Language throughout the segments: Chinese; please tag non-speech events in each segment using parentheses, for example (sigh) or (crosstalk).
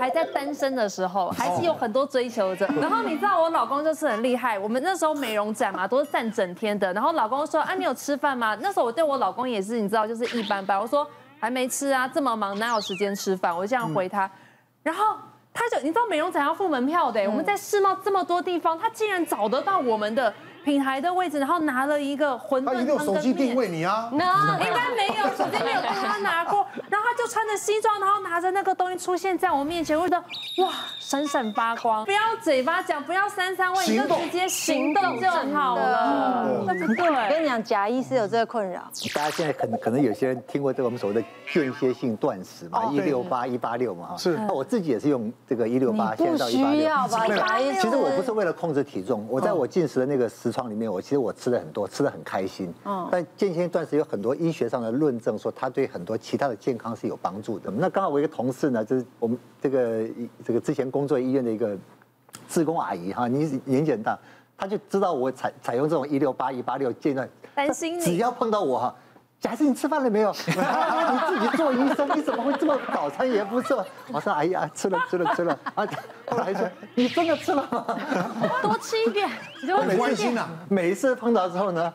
还在单身的时候，还是有很多追求者。(laughs) 然后你知道我老公就是很厉害，我们那时候美容展嘛，都是站整天的。然后老公说：“啊，你有吃饭吗？”那时候我对我老公也是，你知道，就是一般般。我说还没吃啊，这么忙哪有时间吃饭？我就这样回他。然后他就你知道美容展要付门票的，我们在世贸这么多地方，他竟然找得到我们的。品牌的位置，然后拿了一个馄饨汤跟面。他有手机定位你啊？(laughs) 那应该没有，手机没有跟他拿过。穿着西装，然后拿着那个东西出现在我面前，我觉得哇，闪闪发光。不要嘴巴讲，不要三三问，你就直接行动就好了。对不对？我跟你讲，假医是有这个困扰。大家现在可能可能有些人听过这个我们所谓的间歇性断食嘛，一六八一八六嘛哈。是。那我自己也是用这个一六八，现在到一八六。需要吧？其实我不是为了控制体重，我在我进食的那个时。窗里面，我其实我吃的很多，吃的很开心。嗯，但间歇断食有很多医学上的论证，说它对很多其他的健康是有帮助的。那刚好我一个同事呢，就是我们这个这个之前工作医院的一个志工阿姨哈，你年纪很大，她就知道我采采用这种一六八一八六阶段，担心你，只要碰到我哈。假设你吃饭了没有？(laughs) 你自己做医生，你怎么会这么早餐也不做？我说哎呀，吃了吃了吃了啊！后来说你真的吃了吗？多吃一点，你就很关心呐。每一次碰到之后呢？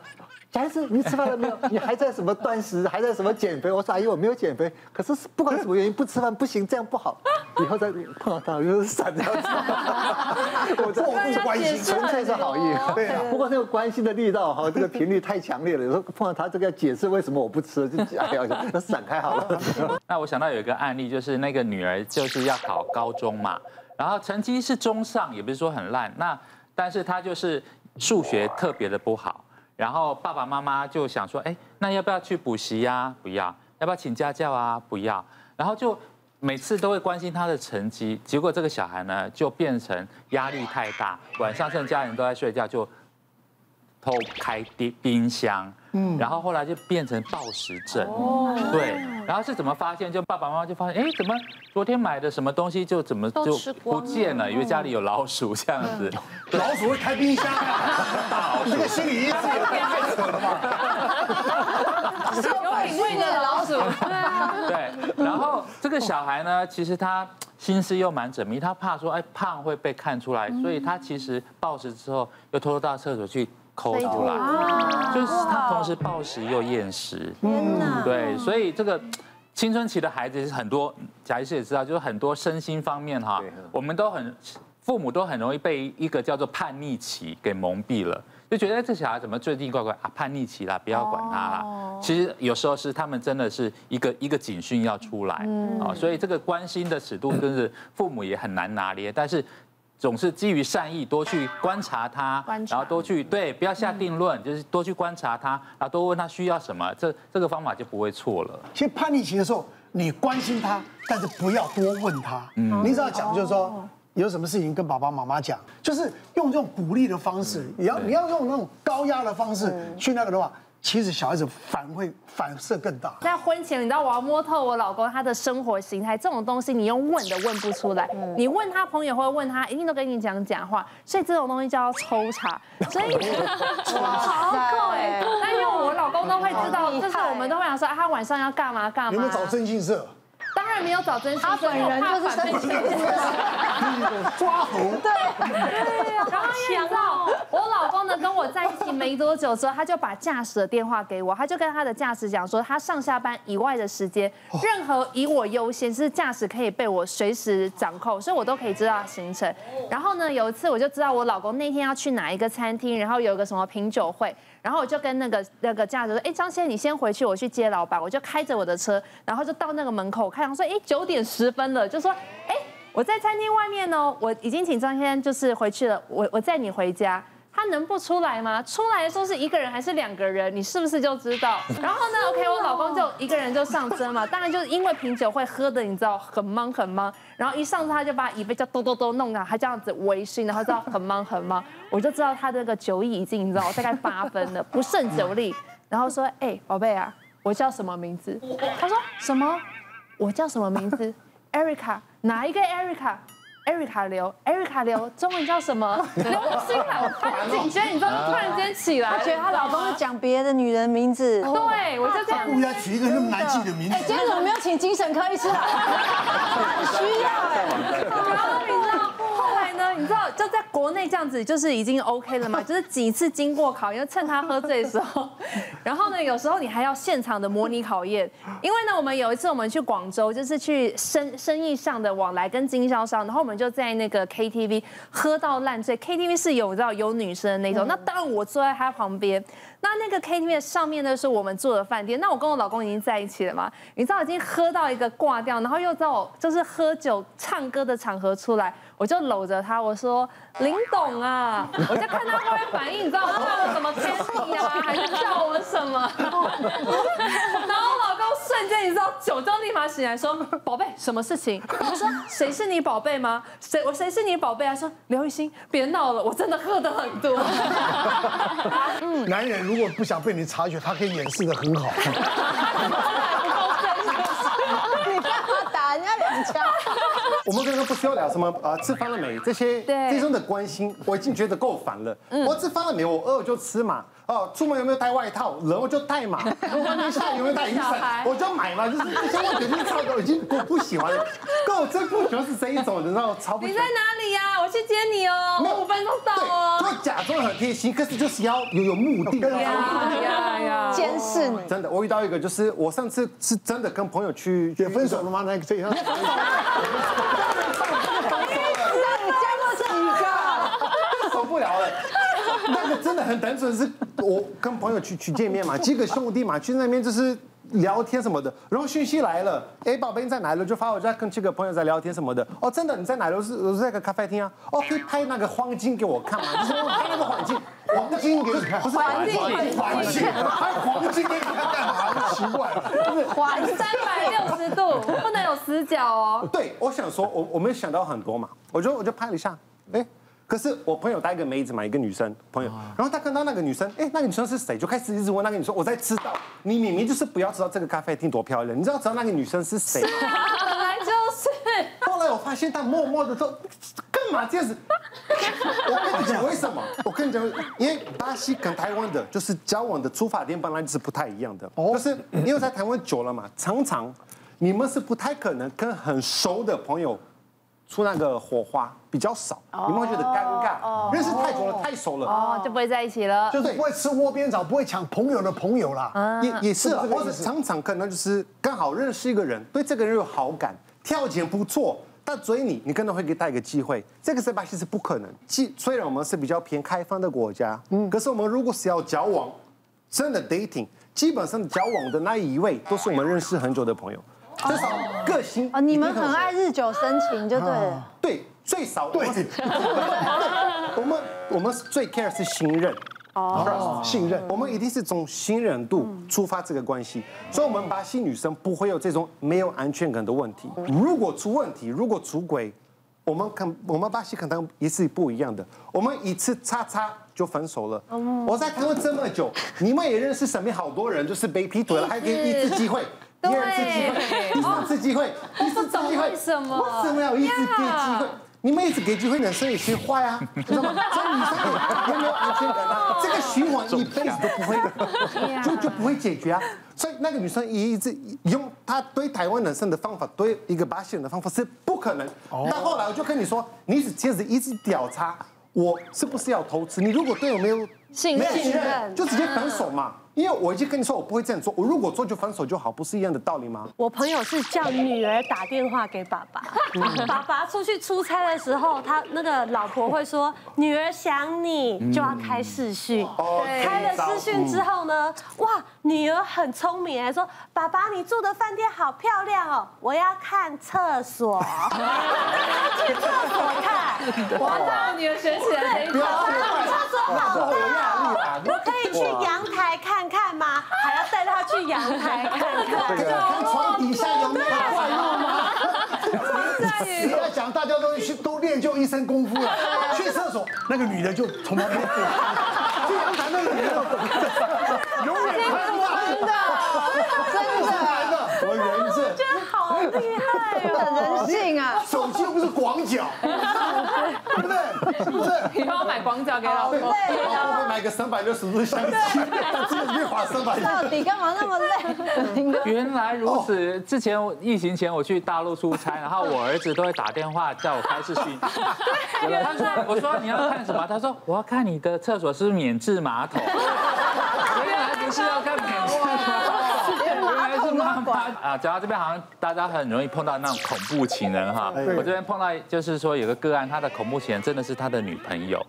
还是你吃饭了没有？你还在什么断食？还在什么减肥？我说阿姨，我没有减肥，可是不管什么原因不吃饭不行，这样不好。(laughs) 以后再碰到他，就是闪掉。我这不是关心，纯粹是好意。(laughs) 对啊。不过那个关心的力道哈，这个频率太强烈了。有时候碰到他，这个要解释为什么我不吃，就哎呀，那闪开好了。(laughs) 那我想到有一个案例，就是那个女儿就是要考高中嘛，然后成绩是中上，也不是说很烂。那但是她就是数学特别的不好。然后爸爸妈妈就想说，哎，那要不要去补习呀？不要，要不要请家教啊？不要。然后就每次都会关心他的成绩，结果这个小孩呢，就变成压力太大，晚上趁家人都在睡觉就偷开冰冰箱。嗯，然后后来就变成暴食症，哦对，然后是怎么发现？就爸爸妈妈就发现，哎，怎么昨天买的什么东西就怎么就不见了？因为家里有老鼠这样子，(laughs) 老鼠会开冰箱啊？大老鼠，这个心理医师也太扯了吧？有品味的老鼠，对啊，对。然后这个小孩呢，其实他心思又蛮缜密，他怕说，哎，胖会被看出来，所以他其实暴食之后又偷偷到厕所去。抠出来，就是他同时暴食又厌食，天哪！对，所以这个青春期的孩子是很多，贾医师也知道，就是很多身心方面哈，我们都很父母都很容易被一个叫做叛逆期给蒙蔽了，就觉得这小孩怎么最近怪怪啊，叛逆期啦，不要管他啦。其实有时候是他们真的是一个一个警讯要出来。啊，所以这个关心的尺度真是父母也很难拿捏，但是。总是基于善意，多去观察他，然后多去对，不要下定论，就是多去观察他，然后多问他需要什么，这这个方法就不会错了。其实叛逆期的时候，你关心他，但是不要多问他。嗯，你只要讲，就是说有什么事情跟爸爸妈妈讲，就是用这种鼓励的方式，你要你要用那种高压的方式去那个的话。其实小孩子反会反射更大。在婚前，你知道我要摸透我老公他的生活形态，这种东西你用问的问不出来。你问他朋友或者问他，一定都跟你讲假话。所以这种东西叫抽查。所以 (laughs) 好酷哎！但因为我老公都会知道，就是我们都会想说，他晚上要干嘛干嘛。有没有找征信社？当然没有找征信社，他本人就是征信社。(laughs) 抓猴。对。然后你知道，我老公呢跟我在一起没多久之后，他就把驾驶的电话给我，他就跟他的驾驶讲说，他上下班以外的时间，任何以我优先，是驾驶可以被我随时掌控，所以我都可以知道行程。然后呢，有一次我就知道我老公那天要去哪一个餐厅，然后有个什么品酒会。然后我就跟那个那个驾驶说，哎，张先生，你先回去，我去接老板。我就开着我的车，然后就到那个门口，看，我说，哎，九点十分了，就说，我在餐厅外面呢，我已经请张先生就是回去了，我我载你回家。他能不出来吗？出来的时候是一个人还是两个人？你是不是就知道？(laughs) 然后呢？OK，我老公就一个人就上车嘛。当然就是因为品酒会喝的，你知道很忙很忙。然后一上车他就把椅背叫咚咚咚弄啊，他这样子微醺，然后知道很忙很忙。我就知道他这个酒意已经你知道大概八分了，(laughs) 不胜酒力。然后说：“哎，宝贝啊，我叫什么名字？”他说：“什么？我叫什么名字？(laughs) Erica，哪一个 Erica？Erica 刘，Erica 刘，中文叫什么？刘星兰，潘景轩，你知道？突然间起来，觉得她老公是讲别的女人名字。对，我就这样。乌鸦取一个那么难记的名字。哎，今天怎么没有请精神科医师啊？(laughs) 需要哎。(laughs) 然后你知道，后来呢？你知道，就在国内这样子就是已经 OK 了嘛，(laughs) 就是几次经过考验，趁他喝醉的时候，(laughs) 然后呢，有时候你还要现场的模拟考验，因为呢，我们有一次我们去广州，就是去生生意上的往来跟经销商，然后我们就在那个 KTV 喝到烂醉，KTV 是有知道有女生的那种，那当然我坐在他旁边。那那个 KTV 上面呢，是我们住的饭店。那我跟我老公已经在一起了嘛？你知道已经喝到一个挂掉，然后又在我就是喝酒唱歌的场合出来，我就搂着他，我说林董啊，(laughs) 我在看他会不会反应，你知道他叫我什么 Kenny 啊，还是叫我什么？(laughs) 然后我老公瞬间你知道酒就立马醒来说，宝贝，什么事情？我说谁是你宝贝吗？谁我谁是你宝贝啊？说刘雨欣，别闹了，我真的喝的很多。嗯 (laughs) 男人如果不想被你察觉，他可以掩饰的很好。你干嘛打人家两枪？我们刚刚不需要聊什么啊，吃饭了没这些这种的关心，我已经觉得够烦了。我吃饭了没？我饿就吃嘛。哦，出门有没有带外套？冷我就带嘛。(laughs) 外面下雨有没有带雨伞？我就买嘛。就是这些问题，你差不多已经我不喜欢了。跟我真不喜欢是这一种，你知道超不喜欢。你在哪里呀？我去接你哦。我五分钟到哦。就假装很贴心，可是就是要有 (laughs) 有目的。呀呀呀！监视你。真的，我遇到一个，就是我上次是真的跟朋友去。也分手了吗？那个这样。你 (laughs) 加过几个？受不了了。那个真的很单纯，是我跟朋友去去见面嘛，(laughs) 几个兄弟嘛，去那边就是聊天什么的。然后讯息来了，哎，宝贝你在哪里？就发我在跟几个朋友在聊天什么的。哦，真的你在哪里？我是在个咖啡厅啊。哦，可以拍那个黄金给我看嘛？就是我拍那个黄金，黄金给你看，(laughs) 不是环境，环境，拍黄金给你看干嘛？奇怪了，不是环三百六十度，(laughs) 不能有死角哦。对，我想说，我我没有想到很多嘛，我就我就拍了一下，哎。可是我朋友带一个妹子嘛，一个女生朋友，然后他看到那个女生，哎，那个女生是谁？就开始一直问那个女生。我在知道，你明明就是不要知道这个咖啡厅多漂亮，你知道知道那个女生是谁？是啊，本来就是。后来我发现他默默的说，干嘛这样子？我跟你讲为什么？我跟你讲，因为巴西跟台湾的，就是交往的出发点本来就是不太一样的。哦。就是因为在台湾久了嘛，常常你们是不太可能跟很熟的朋友。出那个火花比较少，你们会觉得尴尬。认识太久了，太熟了，哦，就不会在一起了。就是不会吃窝边草，不会抢朋友的朋友啦。也也是，或者常常可能就是刚好认识一个人，对这个人有好感，条件不错，但追你，你可能会给他一个机会。这个是巴西是不可能。既虽然我们是比较偏开放的国家，嗯，可是我们如果是要交往，真的 dating，基本上交往的那一位都是我们认识很久的朋友。至少个性哦，你们很爱日久生情，就对了。对，最少对。我们 (laughs) 我们最 care 是信任哦，信任。我们一定是从信任度出发这个关系，所以我们巴西女生不会有这种没有安全感的问题。如果出问题，如果出轨，我们看我们巴西可能也是不一样的。我们一次叉叉就分手了。我在台湾这么久，你们也认识身边好多人，就是被劈腿了，还给一次机会。第二次机会，次机会，(laughs) 第四次机会，为什么？为什么要一直给机会？你们一直给机会，男生也学坏啊，知道吗？(laughs) 这女生有没有安全感啊？(laughs) 这个循环一辈子都不会，就就不会解决啊。所以那个女生一直用她对台湾男生的方法，对一个巴西人的方法是不可能。那后来我就跟你说，你是这样子一直调查我是不是要偷吃？你如果对我没有信任，就直接分手嘛。因为我已经跟你说，我不会这样做。我如果做就分手就好，不是一样的道理吗？我朋友是叫女儿打电话给爸爸，爸爸出去出差的时候，他那个老婆会说女儿想你，就要开视讯。开了视讯之后呢，哇，女儿很聪明，还说爸爸你住的饭店好漂亮哦，我要看厕所，去厕所看。我让女儿学起来，对，厕所好大，我可以去阳台看。看吗？还要带他去阳台看 (laughs) 看，看床底下有没有怪物吗？你要讲，大家都去都练就一身功夫了。去厕所，那个女的就从旁边过。(laughs) 去阳台，那个女的永远看不真的，真的，厉害哦，人性啊！手机又不是广角，对不对？是不是？你帮我买广角给老公。我会买个三百六十度相机，这个月花三百。到底干嘛那么累？(laughs) 原来如此。之前疫情前我去大陆出差，然后我儿子都会打电话叫我开视讯。对，他说：“我说你要看什么？”他说：“我要看你的厕所是免治马桶。(laughs) ”原来不是要看免治马桶，原来是妈妈啊。讲到这边，好像大家很容易碰到那种恐怖情人哈。我这边碰到就是说有个个案，他的恐怖情人真的是他的女朋友。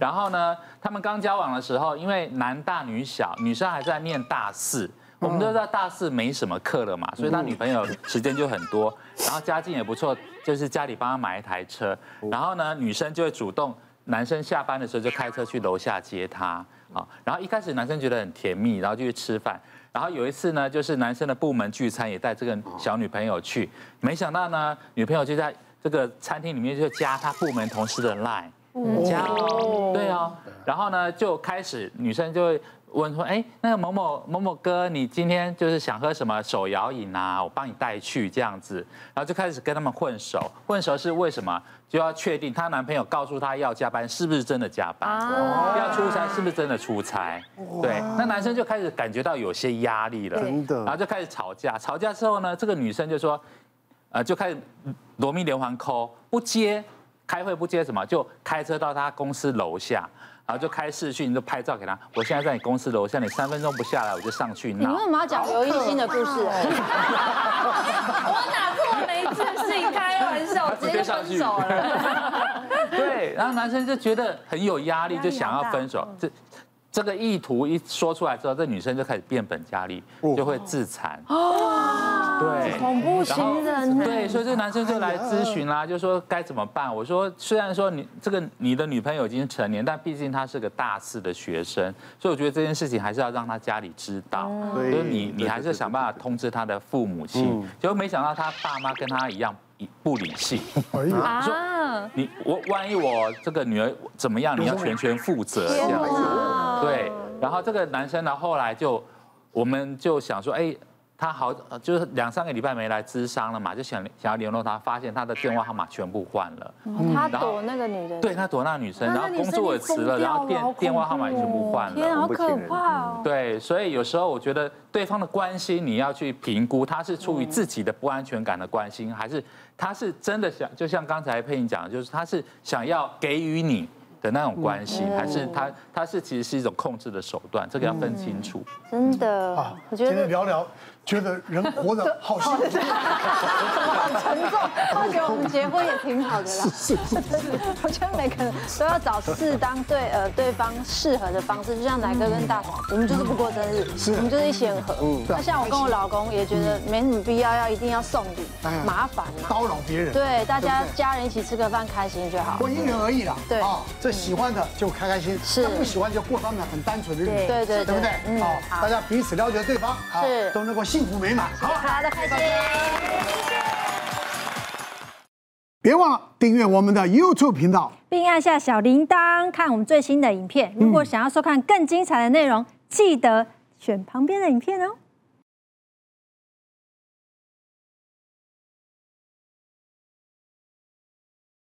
然后呢，他们刚交往的时候，因为男大女小，女生还在念大四。我们都知道大四没什么课了嘛，所以他女朋友时间就很多，然后家境也不错，就是家里帮他买一台车，然后呢，女生就会主动，男生下班的时候就开车去楼下接她啊，然后一开始男生觉得很甜蜜，然后就去吃饭，然后有一次呢，就是男生的部门聚餐也带这个小女朋友去，没想到呢，女朋友就在这个餐厅里面就加他部门同事的 line，加哦，对哦，然后呢就开始女生就会。问说，哎，那个某某某某哥，你今天就是想喝什么手摇饮啊？我帮你带去这样子，然后就开始跟他们混熟。混熟是为什么？就要确定她男朋友告诉她要加班，是不是真的加班？哦、要出差是不是真的出差？对，那男生就开始感觉到有些压力了，真的，然后就开始吵架。吵架之后呢，这个女生就说，呃，就开始罗密连环 call，不接，开会不接什么，就开车到他公司楼下。然后就开视讯，就拍照给他。我现在在你公司楼下，你三分钟不下来，我就上去闹。你为什么要讲刘一新的故事？我哪这么没自信？开玩笑，直接分手了。(laughs) 对，然后男生就觉得很有压力，就想要分手。这这个意图一说出来之后，这女生就开始变本加厉，就会自残。对，恐怖情人。对，所以这男生就来咨询啦，就说该怎么办。我说，虽然说你这个你的女朋友已经成年，但毕竟她是个大四的学生，所以我觉得这件事情还是要让她家里知道。所以你你还是想办法通知她的父母亲。结果没想到他爸妈跟他一样不理性。你说你我万一我这个女儿怎么样，你要全权负责这样子。对，然后这个男生呢，后来就我们就想说，哎。他好，就是两三个礼拜没来咨商了嘛，就想想要联络他，发现他的电话号码全部换了。他躲那个女人，对他躲那个女生，然后工作也辞了，然后电电话号码也全部换了。天，好可怕哦！对，所以有时候我觉得对方的关心你要去评估，他是出于自己的不安全感的关心，还是他是真的想，就像刚才佩颖讲的，就是他是想要给予你的那种关系，还是他他是其实是一种控制的手段，这个要分清楚。真的啊，我觉得聊聊。觉得人活得 (laughs) 好幸福，好沉重。我觉得我们结婚也挺好的啦。是是是。(laughs) 我觉得每个人都要找适当对呃对方适合的方式，就像奶哥跟大华，我们就是不过生日，我们就是一起很合。嗯。那像我跟我老公也觉得没什么必要要一定要送礼，麻烦嘛，叨扰别人。对，大家家人一起吃个饭，开心就好。我因人而异啦。对。啊，这喜欢的就开开心，是不喜欢就过他们很单纯的日子。对对对不对？嗯。好，大家彼此了解对方，是都能够幸福美满。好，好的，开心。别忘了订阅我们的 YouTube 频道，并按下小铃铛，看我们最新的影片。如果想要收看更精彩的内容，记得选旁边的影片哦。